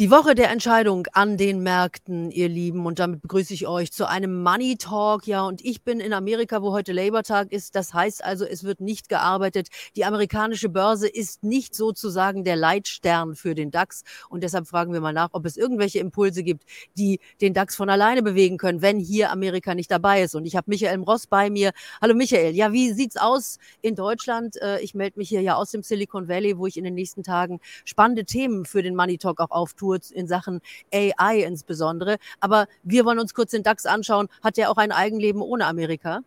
Die Woche der Entscheidung an den Märkten, ihr Lieben, und damit begrüße ich euch zu einem Money Talk. Ja, und ich bin in Amerika, wo heute Labor Tag ist. Das heißt also, es wird nicht gearbeitet. Die amerikanische Börse ist nicht sozusagen der Leitstern für den DAX. Und deshalb fragen wir mal nach, ob es irgendwelche Impulse gibt, die den DAX von alleine bewegen können, wenn hier Amerika nicht dabei ist. Und ich habe Michael Ross bei mir. Hallo Michael. Ja, wie sieht's aus in Deutschland? Äh, ich melde mich hier ja aus dem Silicon Valley, wo ich in den nächsten Tagen spannende Themen für den Money Talk auch auftue kurz in Sachen AI insbesondere. Aber wir wollen uns kurz den DAX anschauen. Hat der auch ein Eigenleben ohne Amerika?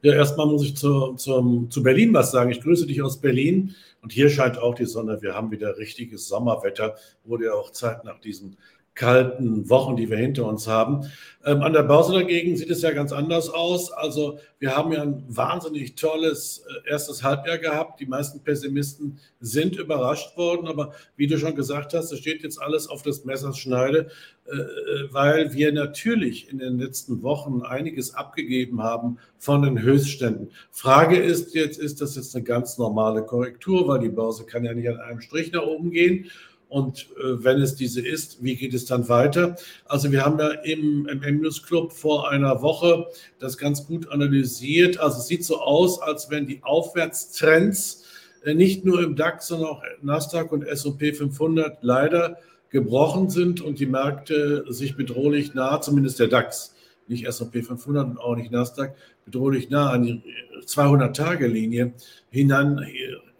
Ja, erstmal muss ich zu, zu, zu Berlin was sagen. Ich grüße dich aus Berlin. Und hier scheint auch die Sonne. Wir haben wieder richtiges Sommerwetter. Wurde ja auch Zeit nach diesem kalten Wochen, die wir hinter uns haben. Ähm, an der Börse dagegen sieht es ja ganz anders aus. Also wir haben ja ein wahnsinnig tolles äh, erstes Halbjahr gehabt. Die meisten Pessimisten sind überrascht worden, aber wie du schon gesagt hast, es steht jetzt alles auf das Messers Schneide, äh, äh, weil wir natürlich in den letzten Wochen einiges abgegeben haben von den Höchstständen. Frage ist jetzt, ist das jetzt eine ganz normale Korrektur, weil die Börse kann ja nicht an einem Strich nach oben gehen und äh, wenn es diese ist, wie geht es dann weiter? Also wir haben ja im, News Club vor einer Woche das ganz gut analysiert. Also es sieht so aus, als wenn die Aufwärtstrends äh, nicht nur im DAX, sondern auch Nasdaq und S&P 500 leider gebrochen sind und die Märkte sich bedrohlich nah, zumindest der DAX, nicht S&P 500 und auch nicht Nasdaq, bedrohlich nah an die 200-Tage-Linie hinan,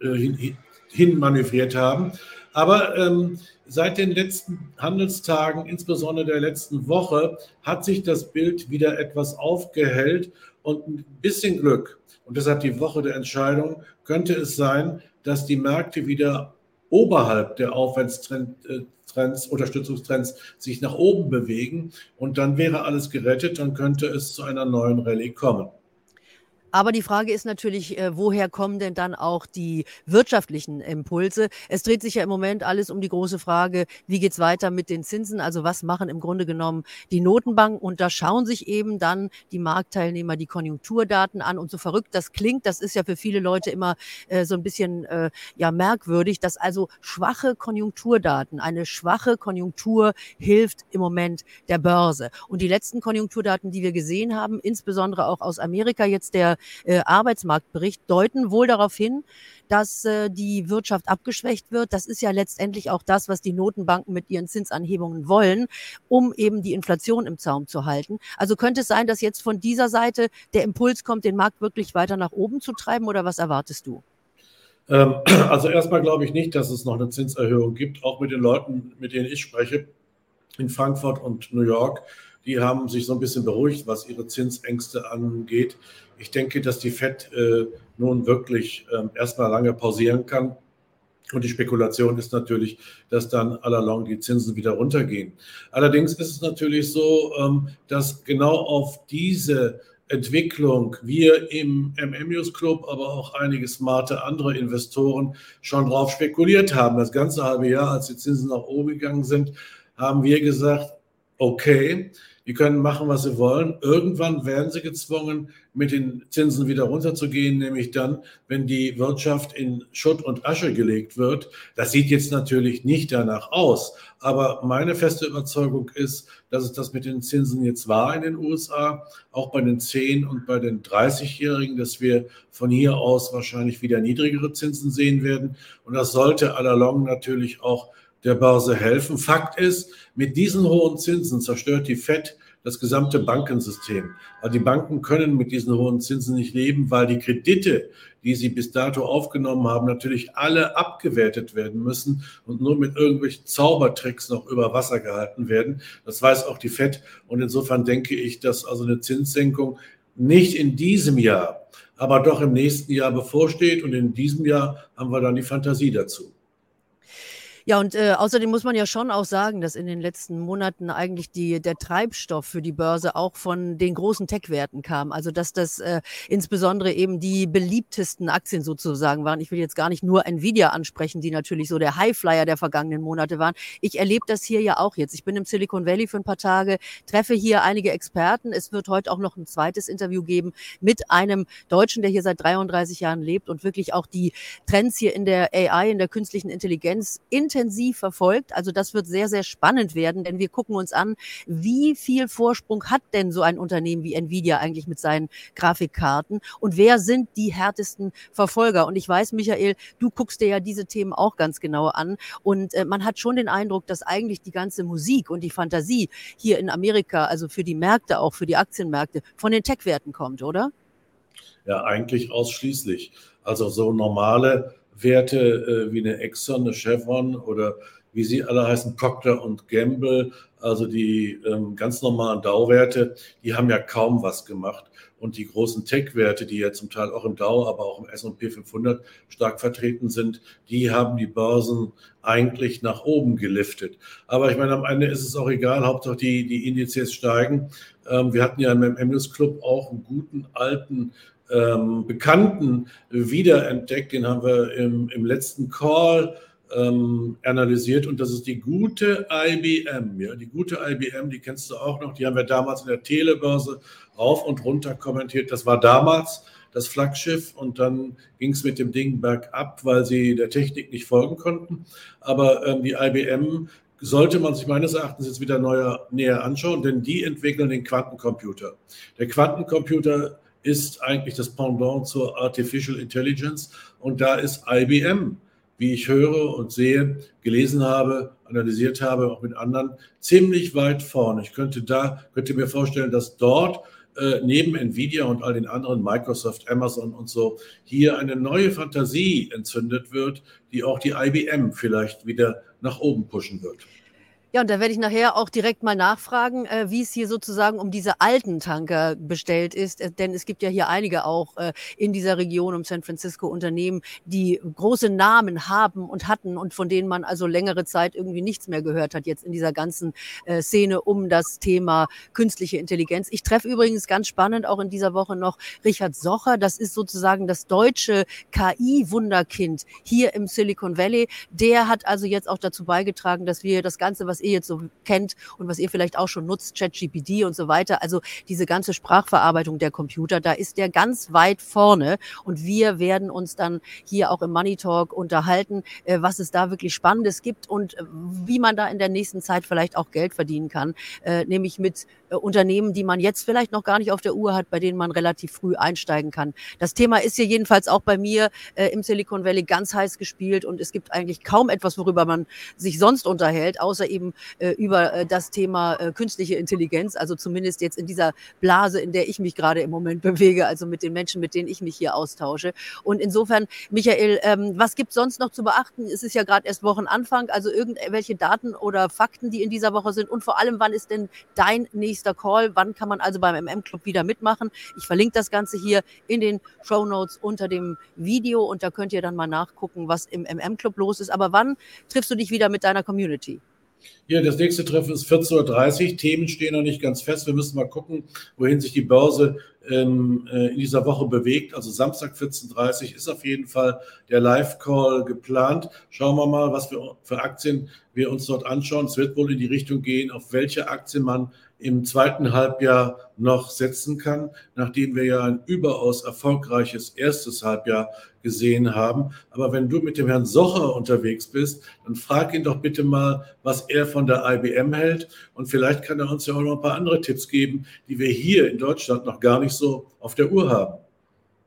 äh, hin, hin manövriert haben. Aber ähm, seit den letzten Handelstagen, insbesondere der letzten Woche, hat sich das Bild wieder etwas aufgehellt und ein bisschen Glück. Und deshalb die Woche der Entscheidung könnte es sein, dass die Märkte wieder oberhalb der Aufwärtstrends, äh, Unterstützungstrends sich nach oben bewegen und dann wäre alles gerettet, dann könnte es zu einer neuen Rallye kommen. Aber die Frage ist natürlich, äh, woher kommen denn dann auch die wirtschaftlichen Impulse? Es dreht sich ja im Moment alles um die große Frage, wie geht's weiter mit den Zinsen? Also was machen im Grunde genommen die Notenbanken? Und da schauen sich eben dann die Marktteilnehmer die Konjunkturdaten an. Und so verrückt das klingt, das ist ja für viele Leute immer äh, so ein bisschen äh, ja merkwürdig, dass also schwache Konjunkturdaten, eine schwache Konjunktur hilft im Moment der Börse. Und die letzten Konjunkturdaten, die wir gesehen haben, insbesondere auch aus Amerika jetzt der äh, Arbeitsmarktbericht deuten wohl darauf hin, dass äh, die Wirtschaft abgeschwächt wird. Das ist ja letztendlich auch das, was die Notenbanken mit ihren Zinsanhebungen wollen, um eben die Inflation im Zaum zu halten. Also könnte es sein, dass jetzt von dieser Seite der Impuls kommt, den Markt wirklich weiter nach oben zu treiben oder was erwartest du? Ähm, also erstmal glaube ich nicht, dass es noch eine Zinserhöhung gibt, auch mit den Leuten, mit denen ich spreche in Frankfurt und New York die haben sich so ein bisschen beruhigt, was ihre Zinsängste angeht. Ich denke, dass die FED äh, nun wirklich äh, erstmal lange pausieren kann. Und die Spekulation ist natürlich, dass dann allalong die Zinsen wieder runtergehen. Allerdings ist es natürlich so, ähm, dass genau auf diese Entwicklung wir im MM Club, aber auch einige smarte andere Investoren schon drauf spekuliert haben. Das ganze halbe Jahr, als die Zinsen nach oben gegangen sind, haben wir gesagt, okay, die können machen, was sie wollen. Irgendwann werden sie gezwungen, mit den Zinsen wieder runterzugehen, nämlich dann, wenn die Wirtschaft in Schutt und Asche gelegt wird. Das sieht jetzt natürlich nicht danach aus, aber meine feste Überzeugung ist, dass es das mit den Zinsen jetzt war in den USA, auch bei den 10- und bei den 30-Jährigen, dass wir von hier aus wahrscheinlich wieder niedrigere Zinsen sehen werden. Und das sollte allalong natürlich auch der Börse helfen. Fakt ist, mit diesen hohen Zinsen zerstört die FED das gesamte Bankensystem. Also die Banken können mit diesen hohen Zinsen nicht leben, weil die Kredite, die sie bis dato aufgenommen haben, natürlich alle abgewertet werden müssen und nur mit irgendwelchen Zaubertricks noch über Wasser gehalten werden. Das weiß auch die FED. Und insofern denke ich, dass also eine Zinssenkung nicht in diesem Jahr, aber doch im nächsten Jahr bevorsteht. Und in diesem Jahr haben wir dann die Fantasie dazu. Ja, und äh, außerdem muss man ja schon auch sagen, dass in den letzten Monaten eigentlich die, der Treibstoff für die Börse auch von den großen Tech-Werten kam. Also dass das äh, insbesondere eben die beliebtesten Aktien sozusagen waren. Ich will jetzt gar nicht nur Nvidia ansprechen, die natürlich so der Highflyer der vergangenen Monate waren. Ich erlebe das hier ja auch jetzt. Ich bin im Silicon Valley für ein paar Tage, treffe hier einige Experten. Es wird heute auch noch ein zweites Interview geben mit einem Deutschen, der hier seit 33 Jahren lebt und wirklich auch die Trends hier in der AI, in der künstlichen Intelligenz in intensiv verfolgt. Also das wird sehr, sehr spannend werden, denn wir gucken uns an, wie viel Vorsprung hat denn so ein Unternehmen wie Nvidia eigentlich mit seinen Grafikkarten und wer sind die härtesten Verfolger? Und ich weiß, Michael, du guckst dir ja diese Themen auch ganz genau an und äh, man hat schon den Eindruck, dass eigentlich die ganze Musik und die Fantasie hier in Amerika, also für die Märkte, auch für die Aktienmärkte, von den Tech-Werten kommt, oder? Ja, eigentlich ausschließlich. Also so normale Werte äh, wie eine Exxon, eine Chevron oder wie sie alle heißen, Procter und Gamble, also die ähm, ganz normalen Dow-Werte, die haben ja kaum was gemacht. Und die großen Tech-Werte, die ja zum Teil auch im Dow, aber auch im S&P 500 stark vertreten sind, die haben die Börsen eigentlich nach oben geliftet. Aber ich meine, am Ende ist es auch egal, Hauptsache die, die Indizes steigen. Ähm, wir hatten ja im Emirates Club auch einen guten alten ähm, Bekannten wiederentdeckt. Den haben wir im, im letzten Call ähm, analysiert und das ist die gute IBM. Ja, die gute IBM, die kennst du auch noch, die haben wir damals in der Telebörse rauf und runter kommentiert. Das war damals das Flaggschiff und dann ging es mit dem Ding bergab, weil sie der Technik nicht folgen konnten. Aber ähm, die IBM sollte man sich meines Erachtens jetzt wieder neuer, näher anschauen, denn die entwickeln den Quantencomputer. Der Quantencomputer ist eigentlich das Pendant zur Artificial Intelligence und da ist IBM, wie ich höre und sehe, gelesen habe, analysiert habe, auch mit anderen, ziemlich weit vorne. Ich könnte da, könnte mir vorstellen, dass dort äh, neben Nvidia und all den anderen, Microsoft, Amazon und so, hier eine neue Fantasie entzündet wird, die auch die IBM vielleicht wieder nach oben pushen wird. Ja, und da werde ich nachher auch direkt mal nachfragen, äh, wie es hier sozusagen um diese alten Tanker bestellt ist. Äh, denn es gibt ja hier einige auch äh, in dieser Region um San Francisco Unternehmen, die große Namen haben und hatten und von denen man also längere Zeit irgendwie nichts mehr gehört hat, jetzt in dieser ganzen äh, Szene um das Thema künstliche Intelligenz. Ich treffe übrigens ganz spannend auch in dieser Woche noch Richard Socher. Das ist sozusagen das deutsche KI-Wunderkind hier im Silicon Valley. Der hat also jetzt auch dazu beigetragen, dass wir das Ganze, was ihr jetzt so kennt und was ihr vielleicht auch schon nutzt, ChatGPT und so weiter. Also diese ganze Sprachverarbeitung der Computer, da ist der ganz weit vorne und wir werden uns dann hier auch im Money Talk unterhalten, äh, was es da wirklich Spannendes gibt und äh, wie man da in der nächsten Zeit vielleicht auch Geld verdienen kann, äh, nämlich mit Unternehmen, die man jetzt vielleicht noch gar nicht auf der Uhr hat, bei denen man relativ früh einsteigen kann. Das Thema ist hier jedenfalls auch bei mir im Silicon Valley ganz heiß gespielt und es gibt eigentlich kaum etwas, worüber man sich sonst unterhält, außer eben äh, über äh, das Thema äh, künstliche Intelligenz, also zumindest jetzt in dieser Blase, in der ich mich gerade im Moment bewege, also mit den Menschen, mit denen ich mich hier austausche. Und insofern, Michael, ähm, was gibt sonst noch zu beachten? Es ist ja gerade erst Wochenanfang, also irgendwelche Daten oder Fakten, die in dieser Woche sind und vor allem, wann ist denn dein nächster Call? Wann kann man also beim MM-Club wieder mitmachen? Ich verlinke das Ganze hier in den Show Notes unter dem Video und da könnt ihr dann mal nachgucken, was im MM-Club los ist. Aber wann triffst du dich wieder mit deiner Community? Hier, das nächste Treffen ist 14.30 Uhr. Themen stehen noch nicht ganz fest. Wir müssen mal gucken, wohin sich die Börse ähm, äh, in dieser Woche bewegt. Also Samstag 14.30 Uhr ist auf jeden Fall der Live-Call geplant. Schauen wir mal, was wir für Aktien wir uns dort anschauen. Es wird wohl in die Richtung gehen, auf welche Aktien man im zweiten Halbjahr noch setzen kann, nachdem wir ja ein überaus erfolgreiches erstes Halbjahr gesehen haben. Aber wenn du mit dem Herrn Socher unterwegs bist, dann frag ihn doch bitte mal, was er von der IBM hält. Und vielleicht kann er uns ja auch noch ein paar andere Tipps geben, die wir hier in Deutschland noch gar nicht so auf der Uhr haben.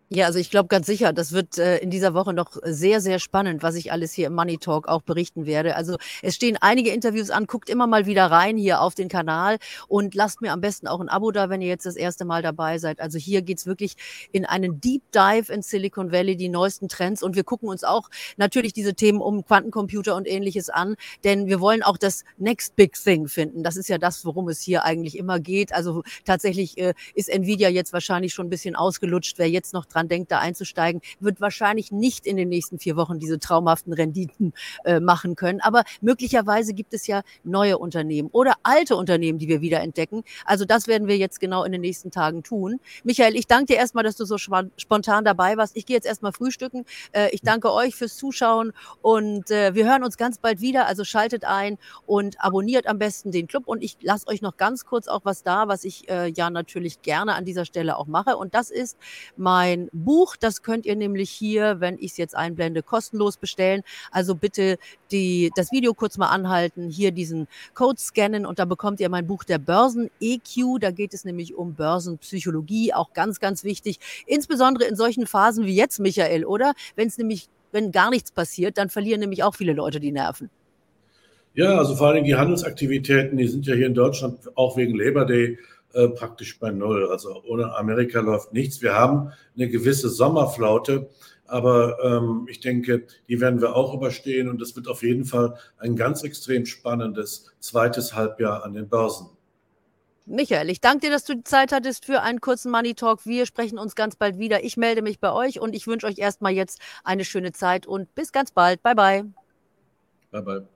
Ja, also ich glaube ganz sicher, das wird äh, in dieser Woche noch sehr, sehr spannend, was ich alles hier im Money Talk auch berichten werde. Also es stehen einige Interviews an, guckt immer mal wieder rein hier auf den Kanal und lasst mir am besten auch ein Abo da, wenn ihr jetzt das erste Mal dabei seid. Also hier geht's wirklich in einen Deep Dive in Silicon Valley, die neuesten Trends und wir gucken uns auch natürlich diese Themen um Quantencomputer und ähnliches an, denn wir wollen auch das Next Big Thing finden. Das ist ja das, worum es hier eigentlich immer geht. Also tatsächlich äh, ist Nvidia jetzt wahrscheinlich schon ein bisschen ausgelutscht, wer jetzt noch dran denkt, da einzusteigen, wird wahrscheinlich nicht in den nächsten vier Wochen diese traumhaften Renditen äh, machen können. Aber möglicherweise gibt es ja neue Unternehmen oder alte Unternehmen, die wir wieder entdecken. Also das werden wir jetzt genau in den nächsten Tagen tun. Michael, ich danke dir erstmal, dass du so spontan dabei warst. Ich gehe jetzt erstmal frühstücken. Äh, ich danke euch fürs Zuschauen und äh, wir hören uns ganz bald wieder. Also schaltet ein und abonniert am besten den Club. Und ich lasse euch noch ganz kurz auch was da, was ich äh, ja natürlich gerne an dieser Stelle auch mache. Und das ist mein Buch. Das könnt ihr nämlich hier, wenn ich es jetzt einblende, kostenlos bestellen. Also bitte die, das Video kurz mal anhalten, hier diesen Code scannen und da bekommt ihr mein Buch der Börsen EQ. Da geht es nämlich um Börsenpsychologie, auch ganz, ganz wichtig. Insbesondere in solchen Phasen wie jetzt, Michael, oder? Wenn es nämlich, wenn gar nichts passiert, dann verlieren nämlich auch viele Leute die Nerven. Ja, also vor allem die Handelsaktivitäten, die sind ja hier in Deutschland auch wegen Labor Day äh, praktisch bei Null. Also ohne Amerika läuft nichts. Wir haben eine gewisse Sommerflaute, aber ähm, ich denke, die werden wir auch überstehen und es wird auf jeden Fall ein ganz extrem spannendes zweites Halbjahr an den Börsen. Michael, ich danke dir, dass du Zeit hattest für einen kurzen Money Talk. Wir sprechen uns ganz bald wieder. Ich melde mich bei euch und ich wünsche euch erstmal jetzt eine schöne Zeit und bis ganz bald. Bye bye. Bye bye.